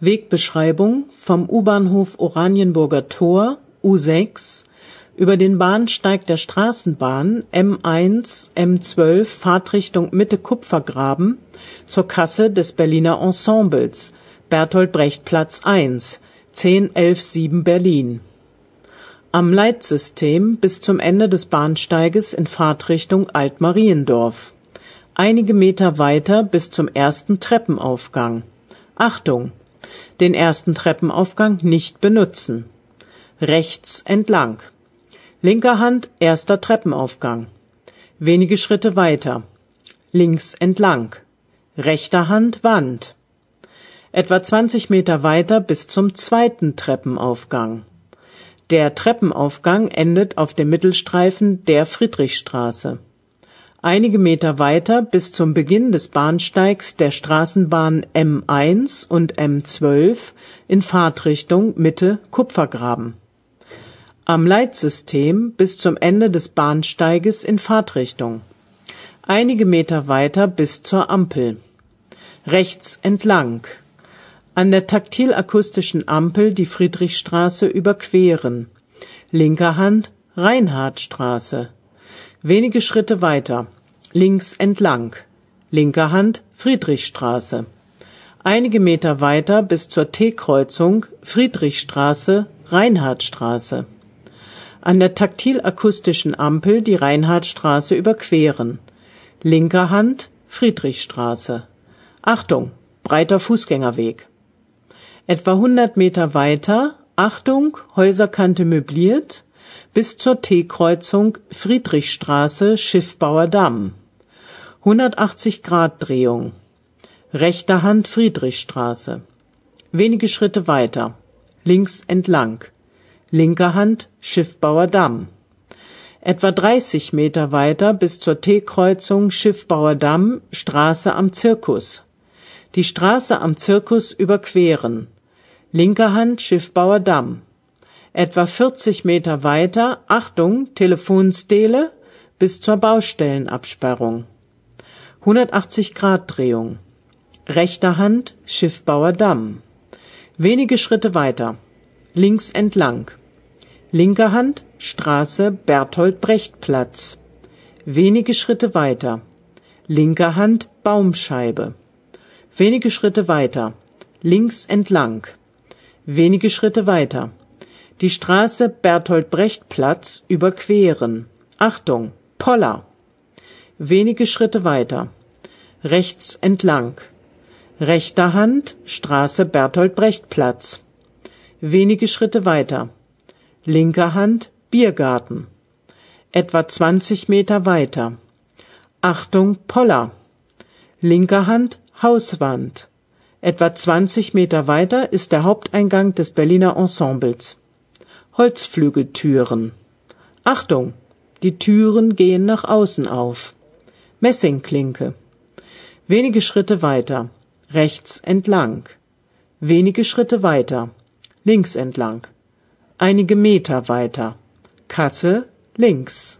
Wegbeschreibung vom U-Bahnhof Oranienburger Tor U6 über den Bahnsteig der Straßenbahn M1 M12 Fahrtrichtung Mitte Kupfergraben zur Kasse des Berliner Ensembles Bertolt Brecht Platz 1 10117 Berlin. Am Leitsystem bis zum Ende des Bahnsteiges in Fahrtrichtung Altmariendorf. Einige Meter weiter bis zum ersten Treppenaufgang. Achtung den ersten Treppenaufgang nicht benutzen. Rechts entlang. Linker Hand erster Treppenaufgang. Wenige Schritte weiter. Links entlang. Rechter Hand Wand. Etwa 20 Meter weiter bis zum zweiten Treppenaufgang. Der Treppenaufgang endet auf dem Mittelstreifen der Friedrichstraße Einige Meter weiter bis zum Beginn des Bahnsteigs der Straßenbahn M1 und M12 in Fahrtrichtung Mitte Kupfergraben. Am Leitsystem bis zum Ende des Bahnsteiges in Fahrtrichtung. Einige Meter weiter bis zur Ampel. Rechts entlang. An der taktilakustischen Ampel die Friedrichstraße überqueren. Linker Hand Reinhardtstraße Wenige Schritte weiter, links entlang, linker Hand Friedrichstraße. Einige Meter weiter bis zur T-Kreuzung Friedrichstraße, Reinhardtstraße. An der taktilakustischen Ampel die Reinhardtstraße überqueren. Linker Hand Friedrichstraße. Achtung, breiter Fußgängerweg. Etwa 100 Meter weiter, Achtung, Häuserkante möbliert, bis zur T-Kreuzung Friedrichstraße Schiffbauer Damm. 180 Grad Drehung. Rechter Hand Friedrichstraße. Wenige Schritte weiter. Links entlang. Linker Hand Schiffbauer Damm. Etwa 30 Meter weiter bis zur T-Kreuzung Schiffbauer Damm Straße am Zirkus. Die Straße am Zirkus überqueren. Linker Hand Schiffbauer Damm Etwa 40 Meter weiter, Achtung, Telefonstele, bis zur Baustellenabsperrung. 180 Grad Drehung. Rechter Hand Schiffbauer Damm. Wenige Schritte weiter. Links entlang. Linker Hand Straße Bertolt Brecht Platz. Wenige Schritte weiter. Linker Hand Baumscheibe. Wenige Schritte weiter. Links entlang. Wenige Schritte weiter die Straße Bertolt-Brecht-Platz überqueren. Achtung, Poller. Wenige Schritte weiter. Rechts entlang. Rechter Hand Straße Bertolt-Brecht-Platz. Wenige Schritte weiter. Linker Hand Biergarten. Etwa 20 Meter weiter. Achtung, Poller. Linker Hand Hauswand. Etwa 20 Meter weiter ist der Haupteingang des Berliner Ensembles. Holzflügeltüren. Achtung, die Türen gehen nach außen auf. Messingklinke. Wenige Schritte weiter, rechts entlang. Wenige Schritte weiter, links entlang. Einige Meter weiter. Kasse links.